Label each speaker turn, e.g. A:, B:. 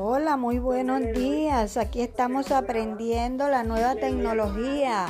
A: Hola, muy buenos días. Aquí estamos aprendiendo la nueva tecnología.